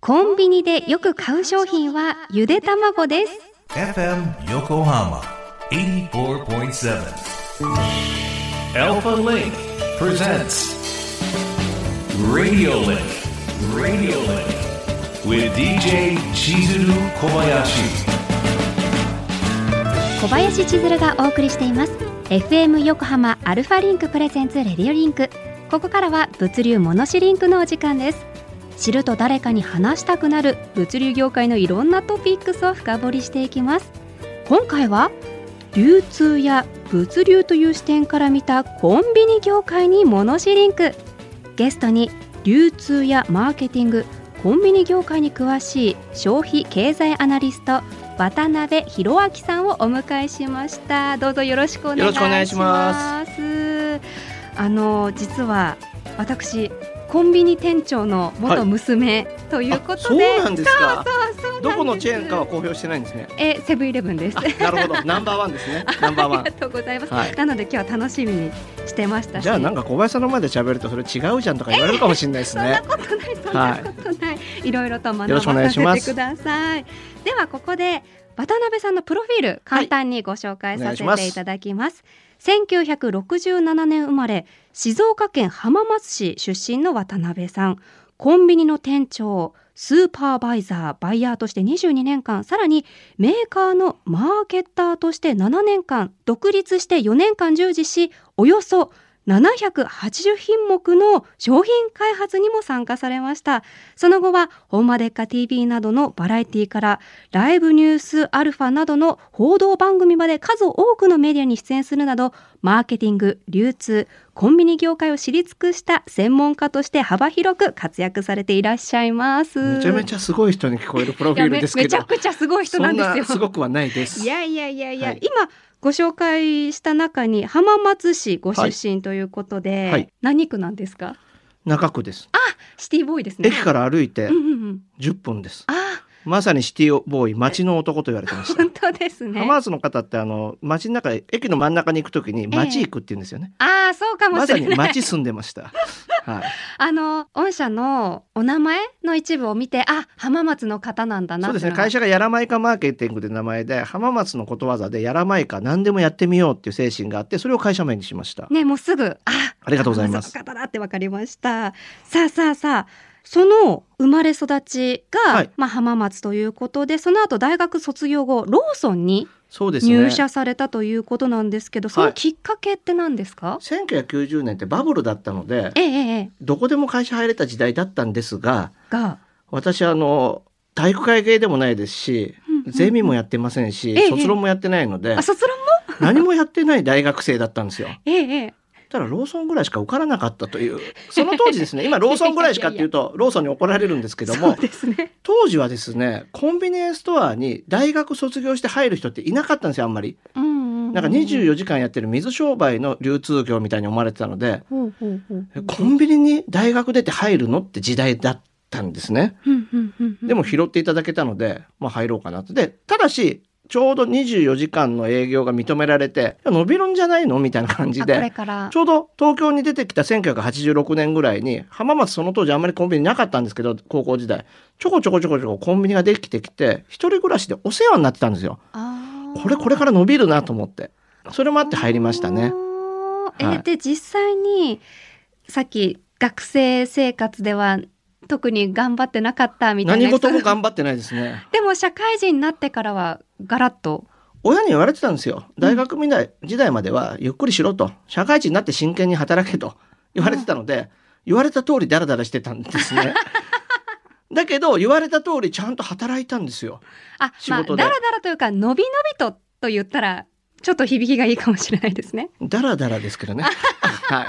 コンビニでよく買う商品はゆで卵です。FM Yokohama 84.7. Alpha Link presents Radio Link. Radio Link. With DJ Chizuru Kobayashi. 小林千鶴がお送りしています FM 横浜アルファリンク presents Radio Linkここからは物流モノシリンクのお時間です知ると誰かに話したくなる物流業界のいろんなトピックスを深掘りしていきます。今回は流通や物流という視点から見たコンビニ業界にモノシリンク。ゲストに流通やマーケティングコンビニ業界に詳しい消費経済アナリスト渡辺弘明さんをお迎えしました。どうぞよろしくお願いします。あの実は私コンビニ店長の元娘ということで、あそうなんですか。そうそうどこのチェーンかは公表してないんですね。えセブンイレブンです。あ、なるほど、ナンバーワンですね。ナンバーワありがとうございます、はい。なので今日は楽しみにしてましたじゃあ、なんか小林さんの前で喋ると、それ違うじゃんとか言われるかもしれないですそんなね。ことない、そんなことない、い、ろいろと学ばよろしくお願いさします。せてください。ではここで渡辺さんのプロフィール簡単にご紹介させていただきます。1967年生まれ、静岡県浜松市出身の渡辺さん。コンビニの店長、スーパーバイザー、バイヤーとして22年間、さらにメーカーのマーケッターとして7年間、独立して4年間従事し、およそ780品目の商品開発にも参加されました。その後は、ホンマデッカ TV などのバラエティから、ライブニュースアルファなどの報道番組まで数多くのメディアに出演するなど、マーケティング、流通、コンビニ業界を知り尽くした専門家として幅広く活躍されていらっしゃいます。めちゃめちゃすごい人に聞こえるプロフィールですけどめめちゃ。くちゃすごい人なんですよ。なすごくはないです。いやいやいやいや、はい今ご紹介した中に浜松市ご出身ということで、はい何区なんですか？中区です。シティボーイですね。駅から歩いてうんうんうん。10分です。あ、まさにシティボーイ、街の男と言われてました。本当ですね。浜松の方って、あの、街の中、駅の真ん中に行くときに街行くって言うんですよね。ああ、そうかもまさにしれない。街住んでました。はい。あの御社のお名前の一部を見て、あ、浜松の方なんだなそうですね会社がやらまいかマーケティングで名前で浜松のことわざでやらまいか何でもやってみようっていう精神があってそれを会社名にしました、ね、もうすぐ、あ、ありがとうございます方だってわかりました。さあさあさあ、その生まれ育ちが、はい。まあ浜松ということで、その後大学卒業後、ローソンに入社されたということなんですけど、そのはいきっかけって何ですか、1990年ってバブルだったのでええええどこでも会社入れた時代だったんですがが、私あの体育会系でもないですしうんうんゼミもやってませんし、ええ。卒論もやってないのであ、卒論も？何もやってない大学生だったんですよ。ええええただローソンぐらいしか受からなかったというその当時ですね今ローソンぐらいしかっていうと ローソンに怒られるんですけども。当時はですねコンビニエンスストアに大学卒業して入る人っていなかったんですよあんまり。うんうんうん、なんか24時間やってる水商売の流通業みたいに思われてたのでコンビニに大学出て入るのって時代だったんですね。でも拾っていただけたので、まあ、入ろうかなとでただしちょうど24時間の営業が認められて伸びるんじゃないのみたいな感じでちょうど東京に出てきた1986年ぐらいに浜松その当時あんまりコンビニなかったんですけど高校時代。ちょこちょこちょこちょこコンビニができてきて一人暮らしでお世話になってたんですよ。これこれから伸びるなと思って。それもあって入りましたね。あー。えはいで実際にさっき学生生活では特に頑張ってなかったみたいな何事も頑張ってないですね。でも社会人になってからはガラッと親に言われてたんですよ。大学時代時代まではゆっくりしろと。社会人になって真剣に働けと言われてたので、言われた通りダラダラしてたんですね。だけど言われた通りちゃんと働いたんですよ。あまあ仕事でダラダラというかのびのびとと言ったらちょっと響きがいいかもしれないですねダラダラですけどね。はい。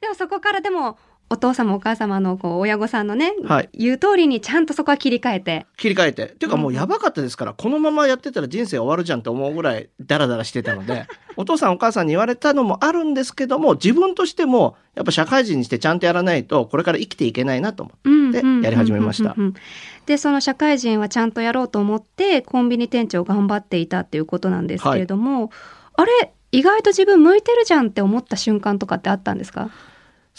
でもそこからでもお父様お母様のこう親御さんのね、はい。言う通りにちゃんとそこは切り替えて。切り替えて。っていうかもうやばかったですから、このままやってたら人生終わるじゃんと思うぐらいダラダラしてたので、お父さんお母さんに言われたのもあるんですけども、自分としてもやっぱ社会人にしてちゃんとやらないと、これから生きていけないなと思ってやり始めましたうんうんうんうん。でその社会人はちゃんとやろうと思ってコンビニ店長頑張っていたっていうことなんですけれども、あれ意外と自分向いてるじゃんって思った瞬間とかってあったんですか？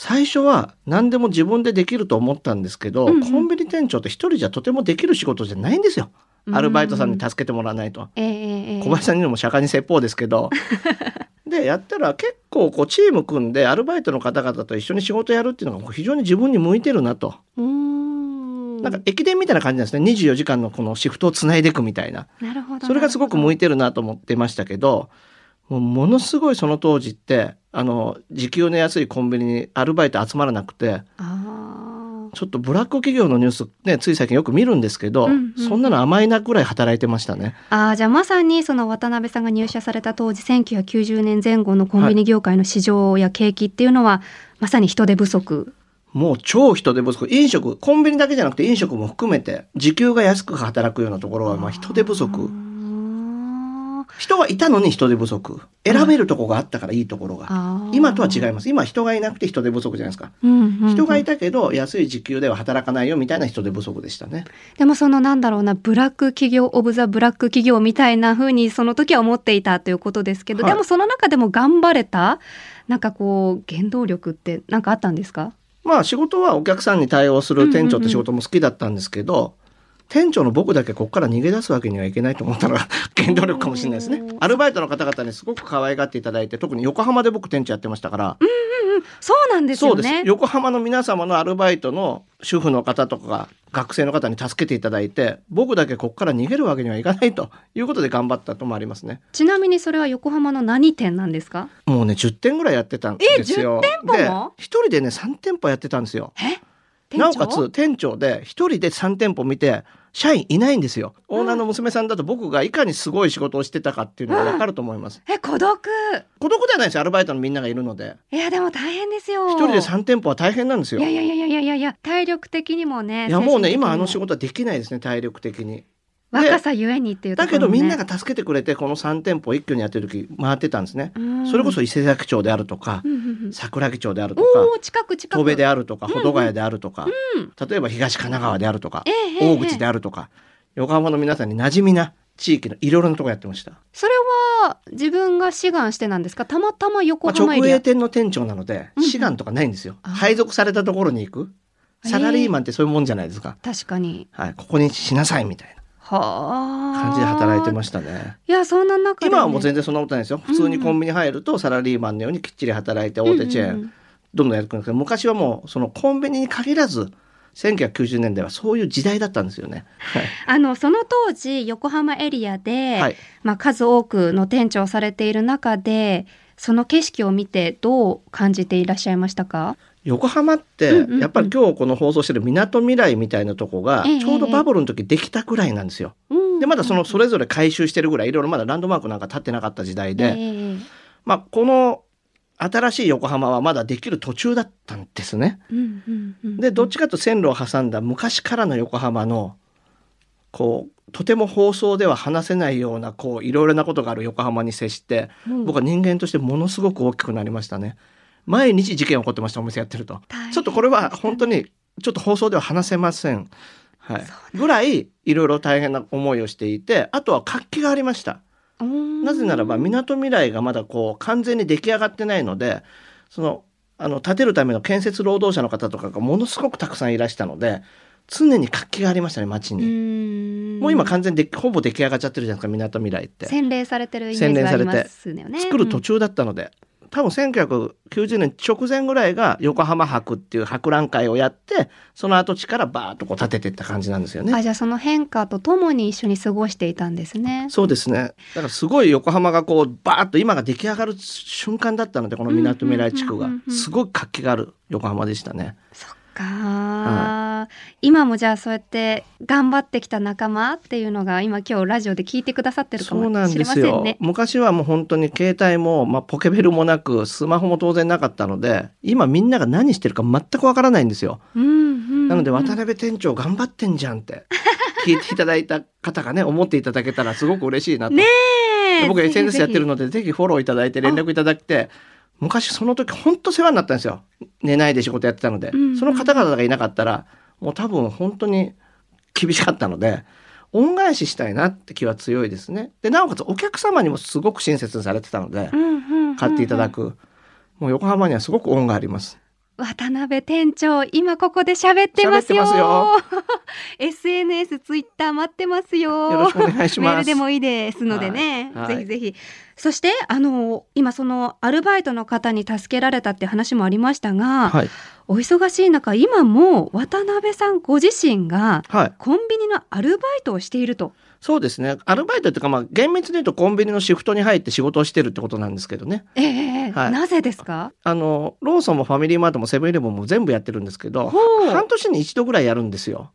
最初は何でも自分でできると思ったんですけど、うんうんコンビニ店長って一人じゃとてもできる仕事じゃないんですよ。アルバイトさんに助けてもらわないと。小林さんにも釈迦に説法ですけど。で、やったら結構こうチーム組んでアルバイトの方々と一緒に仕事やるっていうのが非常に自分に向いてるなと。うーんなんか駅伝みたいな感じなんですね。24時間のこのシフトをつないでいくみたいな。なるほどそれがすごく向いいてるなと思ってましたけど、もうものすごいその当時って、あの、時給の安いコンビニにアルバイト集まらなくて、あちょっとブラック企業のニュースね、つい最近よく見るんですけど、うんうんそんなの甘いなくらい働いてましたね。ーあーじゃあまさにその渡辺さんが入社された当時1990年前後のコンビニ業界の市場や景気っていうのは、まさに人手不足もう超人手不足。飲食、コンビニだけじゃなくて飲食も含めて、時給が安く働くようなところは、まあ人手不足。ん人はいたのに人手不足。選べるとこがあったからいいところが。今とは違います。今人がいなくて人手不足じゃないですか。うんうんうん人がいたけど安い時給では働かないよみたいな人手不足でしたね。でもそのなんだろうなブラック企業オブザブラック企業みたいな風にその時は思っていたということですけど、はいでもその中でも頑張れたなんかこう原動力ってなんかあったんですか？まあ仕事はお客さんに対応する店長って仕事も好きだったんですけど、店長の僕だけここから逃げ出すわけにはいけないと思ったのが原動力かもしれないですね。アルバイトの方々にすごく可愛がっていただいて、特に横浜で僕店長やってましたから、そうなんですそうです。よね。横浜の皆様のアルバイトの主婦の方とか学生の方に助けていただいて僕だけここから逃げるわけにはいかないということで頑張ったともありますね。ちなみにそれは横浜の何店なんですか？もうね10店ぐらいやってたんですよ。え10店舗も？で一人でね3店舗やってたんですよ。え？なおかつ店長で一人で3店舗見て社員いないんですよ。オーナーの娘さんだと僕がいかにすごい仕事をしてたかっていうのがわかると思います。え孤独？孤独ではないですよ。アルバイトのみんながいるので。いやでも大変ですよ。一人で3店舗は大変なんですよ。いやいやいやいやいやいや体力的にもねいやもうね今あの仕仕事はできないですね体力的に若さゆえにっていうとだけどみんなが助けてくれてこの3店舗一挙にやってる時回ってたんですね、うん。それこそ伊勢崎町であるとか、うんうんうん。桜木町であるとかおお近く近く。戸部であるとか保土ヶ谷であるとか、うん例えば東神奈川であるとか、大口であるとか横浜の皆さんに馴染みな地域のいろいろなとこやってました、それは自分が志願してなんですか？たまたま横浜エリア、営店の店長なので志願とかないんですよ、あ配属されたところに行く。サラリーマンってそういうもんじゃないですか、確かに。はい、ここにしなさいみたいな。はあ感じで働いてましたね。いやそんな中で、ね、今はもう全然そんなことないですよ。普通にコンビニ入るとサラリーマンのようにきっちり働いて大手チェーン、うんうん。うんどんどんやってくるんですけど昔はもうそのコンビニに限らず1990年代はそういう時代だったんですよね。はい。あのその当時横浜エリアで、はい。まあ、数多くの店長をされている中でその景色を見てどう感じていらっしゃいましたか？横浜ってやっぱり今日この放送してるみなとみらいみたいなとこがええちょうどバブルの時できたくらいなんですよ。でまだそのそれぞれ回収してるぐらいいろいろまだランドマークなんか立ってなかった時代で、ええまあこの新しい横浜はまだできる途中だったんですね。でどっちかというと線路を挟んだ昔からの横浜のこうとても放送では話せないようなこういろいろなことがある横浜に接してうん僕は人間としてものすごく大きくなりましたね。毎日事件起こってましたお店やってると。ちょっとこれは本当にちょっと放送では話せません。はい。ぐらいいろいろ大変な思いをしていて、あとは活気がありました。なぜならば、みなとみらいがまだこう完全に出来上がってないので、その、あの、建てるための建設労働者の方とかがものすごくたくさんいらしたので、常に活気がありましたね、街うに。んもう今完全にでほぼ出来上がっちゃってるじゃないですか、みなとみらいって。洗練されてるイメージがありますよね作る途中だったので、多分1990年直前ぐらいが横浜博っていう博覧会をやってその跡地からバーッとこう建てていった感じなんですよね。あじゃあその変化とともに一緒に過ごしていたんですね。そうですね。だからすごい横浜がこうバーッと今が出来上がる瞬間だったのでこの港未来地区がうんうんうんうんすごい活気がある横浜でしたね。そっか、今もじゃあそうやって頑張ってきた仲間っていうのが今今日ラジオで聞いてくださってるかもしれんですよませんね。。昔はもう本当に携帯も、まあ、ポケベルもなくスマホも当然なかったので今みんなが何してるか全くわからないんですよ。うんうんうんなので渡辺店長頑張ってんじゃんって聞いていただいた方がね思っていただけたらすごく嬉しいなと。ねえ僕 SNS やってるぜのでぜひフォローいただいて連絡いただいて昔その時本当世話になったんですよ。寝ないで仕事やってたので、うんうんその方々がいなかったらもう多分本当に厳しかったので恩返ししたいなって気は強いですね。でなおかつお客様にもすごく親切にされてたので買っていただく、もう横浜にはすごく恩があります渡辺店長今ここで喋ってますよ。すよ。SNS ツイッター待ってますよ。よろしくお願いします。メールでもいいですのでね、はい。はい。ぜひぜひ。そしてあの今そのアルバイトの方に助けられたって話もありましたが、はい。お忙しい中今も渡辺さんご自身がはい。コンビニのアルバイトをしているとそうですね。アルバイトっていうか、まあ、厳密に言うとコンビニのシフトに入って仕事をしてるってことなんですけどね。ええはいなぜですか？あの、ローソンもファミリーマートもセブンイレブンも全部やってるんですけど、半年に一度ぐらいやるんですよ。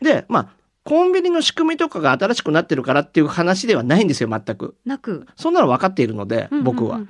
で、まあ、コンビニの仕組みとかが新しくなってるからっていう話ではないんですよ、全く。なくそんなの分かっているので、僕は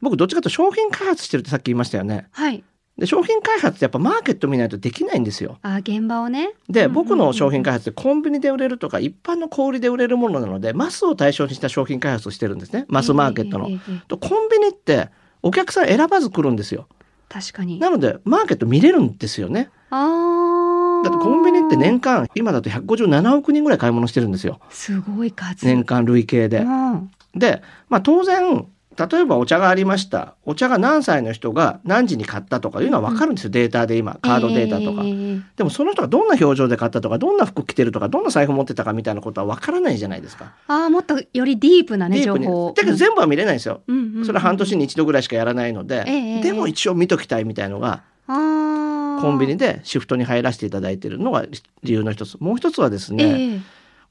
僕、どっちかというと商品開発してるってさっき言いましたよね。はいで、商品開発ってやっぱマーケット見ないとできないんですよ。あ現場をねで、僕の商品開発ってコンビニで売れるとか一般の小売りで売れるものなので、マスを対象にした商品開発をしてるんですね。マスマーケットのとコンビニってお客さん選ばず来るんですよ。確かになので、マーケット見れるんですよね。あだってコンビニって年間、今だと157億人ぐらい買い物してるんですよ。すごい数年間累計で。うんで、まあ当然、例えばお茶がありました。お茶が何歳の人が何時に買ったとかいうのは分かるんですよ。データで今、カードデータとか。ええでもその人がどんな表情で買ったとか、どんな服着てるとか、どんな財布持ってたかみたいなことは分からないじゃないですか。ああもっとよりディープなね情報をだけど全部は見れないんですよ。うんうんうんそれは半年に一度ぐらいしかやらないので、ええでも一応見ときたいみたいのが、コンビニでシフトに入らせていただいているのが理由の一つ。もう一つはですね、ええ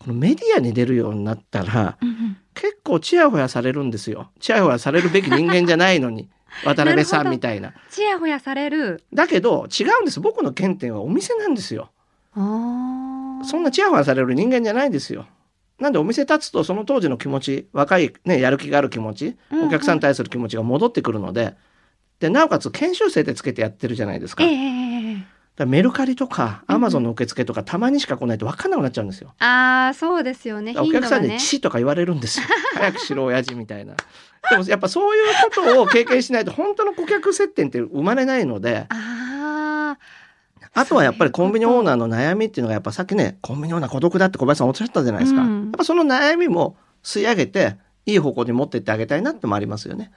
このメディアに出るようになったら、うんうん結構チヤホヤされるんですよ。チヤホヤされるべき人間じゃないのに。渡辺さんみたいな。ちやほやされるだけど違うんです。僕の原点はお店なんですよ。そんなチヤホヤされる人間じゃないですよ。なんでお店立つとその当時の気持ち、若いね、やる気がある気持ち、うんうんお客さんに対する気持ちが戻ってくるので、で、なおかつ研修生でつけてやってるじゃないですか。ええだかええらメルカリとかうんうんアマゾンの受付とかたまにしか来ないと分かんなくなっちゃうんですよ。ああそうですよねお客さんに頻度がね父とか言われるんですよ。早くしろ親父みたいな。でもやっぱそういうことを経験しないと本当の顧客接点って生まれないので、あああとはやっぱりコンビニオーナーーの悩みっていうのがやっぱさっきね、コンビニオーナー孤独だって小林さんおっしゃったじゃないですか。うんやっぱその悩みも吸い上げて、いい方向に持ってってあげたいなってもありますよね。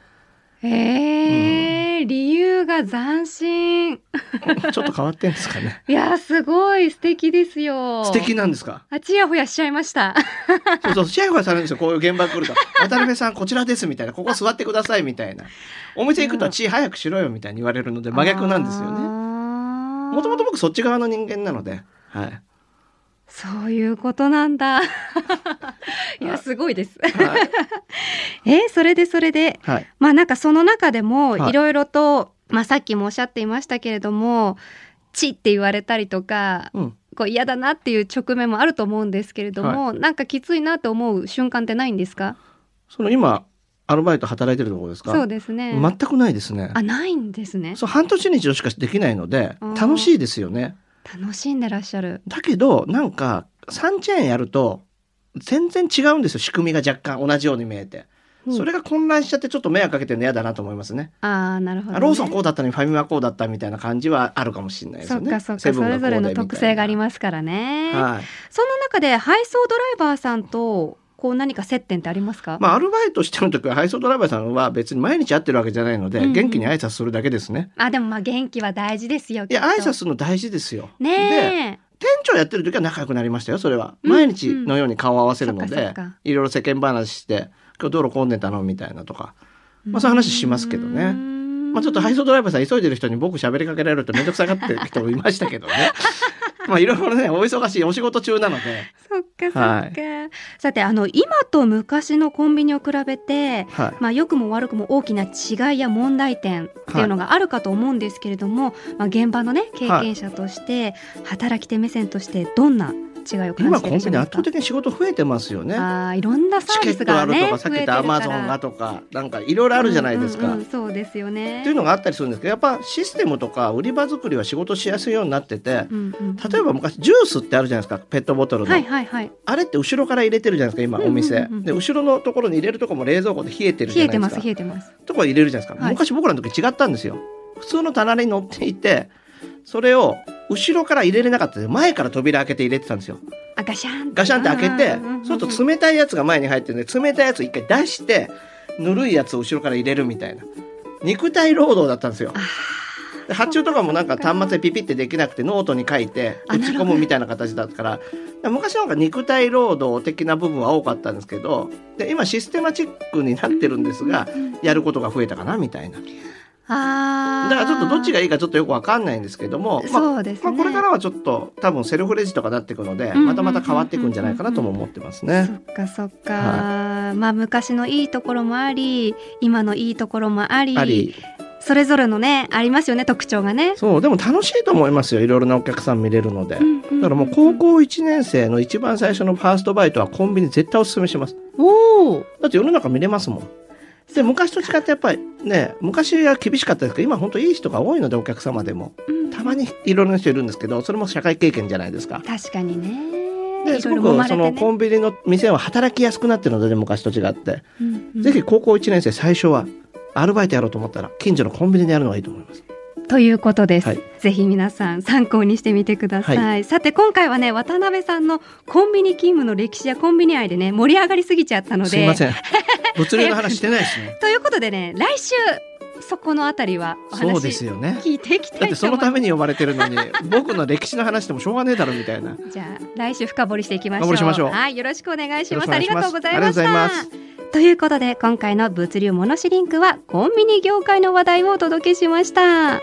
へえ、理由が斬新。ちょっと変わってんですかね。いや、すごい素敵ですよ。素敵なんですか？あ、ちやほやしちゃいました。そうそう、試合がされるんですよ。こういう現場来ると。渡辺さん、こちらです、みたいな。ここ座ってください、みたいな。お店行くと、ち早くしろよ、みたいに言われるので、真逆なんですよね。ももともと僕そっち側の人間なので。はい。そういうことなんだ。いや、すごいです。はい。え、それでそれで、はい。まあなんかその中でもはいいろいろと、まあさっきもおっしゃっていましたけれども、ちって言われたりとか、うん。こう嫌だなっていう直面もあると思うんですけれども、なんかきついなと思う瞬間ってないんですか？その今、アルバイト働いてるところですか？そうですね。全くないですね。あ、ないんですね。そう、半年に一度しかできないので楽しいですよね。楽しんでらっしゃる。だけど、なんか、3チェーンやると、全然違うんですよ。仕組みが若干同じように見えて。それが混乱しちゃってちょっと迷惑かけてるの嫌だなと思いますね。ああ、なるほど、ね。あローソンこうだったのにファミマこうだったみたいな感じはあるかもしれないですよね。そっかそっか、それぞれの特性がありますからね。はい。そんな中で配送ドライバーさんとこう何か接点ってありますか？まあ、アルバイトしてる時は配送ドライバーさんは別に毎日会ってるわけじゃないので、うんうん元気に挨拶するだけですね。あ、でもまあ元気は大事ですよ。いや、挨拶するの大事ですよ。で、ね店長やってる時は仲良くなりましたよ、それは。うん毎日のように顔を合わせるのでいろいろ世間話して、今日道路混んでたの？みたいなとか。え。まあそういう話しますけどねねまあちょっと配送ドライバーさん急いでる人に僕喋りかけられるとめんどくさがってる人もいましたけどね。まあいろいろね、お忙しいお仕事中なので。そっかそっか。はいさてあの今と昔のコンビニを比べて。はい。まあ、良くも悪くも大きな違いや問題点っていうのがあるかと思うんですけれども、まあ、現場のね経験者として、働き手目線としてどんな違いを感今じてコンビニ圧倒的に仕事増えてますよね。あーいろんなサービチケットあスがねるとか、さっき言ったアマゾンがとか、なんかいろいろあるじゃないですか。うんうんうんそうですよねっていうのがあったりするんですけど、やっぱシステムとか売り場作りは仕事しやすいようになってて、うんうん例えば昔ジュースってあるじゃないですか、ペットボトルの。はいはいはいあれって後ろから入れてるじゃないですか、今お店。うんうんうんうんで、後ろのところに入れるとこも冷蔵庫で冷えてるじ冷えてますゃないですか。冷えてますとこ入れるじゃないですか。はい昔僕らの時違ったんですよ。普通の棚に乗っていて、それを後ろから入れれなかったんで前から扉開けて入れてたんですよ。あガシャンガシャンって開けてそうすると冷たいやつが前に入ってるんで、冷たいやつ一回出して、ぬるいやつを後ろから入れるみたいな。肉体労働だったんですよ。で発注とかもなんか端末でピピってできなくてノートに書いてあ打ち込むみたいな形だったから昔なんか肉体労働的な部分は多かったんですけどで今システマチックになってるんですがやることが増えたかなみたいなあーだからちょっとどっちがいいかちょっとよくわかんないんですけども、まあそうですね、まあ、これからはちょっと多分セルフレジとかなっていくのでうんまたまた変わっていくんじゃないかなとも思ってますね。そっかそっか、まあ昔のいいところもあり今のいいところもありありそれぞれのねありますよね特徴がね。そうでも楽しいと思いますよいろいろなお客さん見れるので。だからもう高校1年生の一番最初のファーストバイトはコンビニ絶対おすすめします。おおだって世の中見れますもん。で昔と違ってやっぱりね昔は厳しかったですけど今本当いい人が多いのでお客様でもたまにいろいろな人いるんですけどそれも社会経験じゃないですか。確かにね。ですごくそのコンビニの店は働きやすくなってるので、ね、昔と違って、うんうんぜひ高校1年生最初はアルバイトやろうと思ったら近所のコンビニでやるのがいいと思います。ということです、はい。ぜひ皆さん参考にしてみてください、はさて今回はね渡辺さんのコンビニ勤務の歴史やコンビニ愛でね盛り上がりすぎちゃったので。すいません。物流の話してないですね。ということでね来週そこのあたりはお話そうですよね。聞いていきただってそのために呼ばれてるのに 僕の歴史の話でもしょうがねえだろみたいな。じゃあ来週深掘りしていきましょう。深掘りしましょう。はいよろしくお願いします。ありがとうございました。すということで今回の物流モノシリンクはコンビニ業界の話題をお届けしました。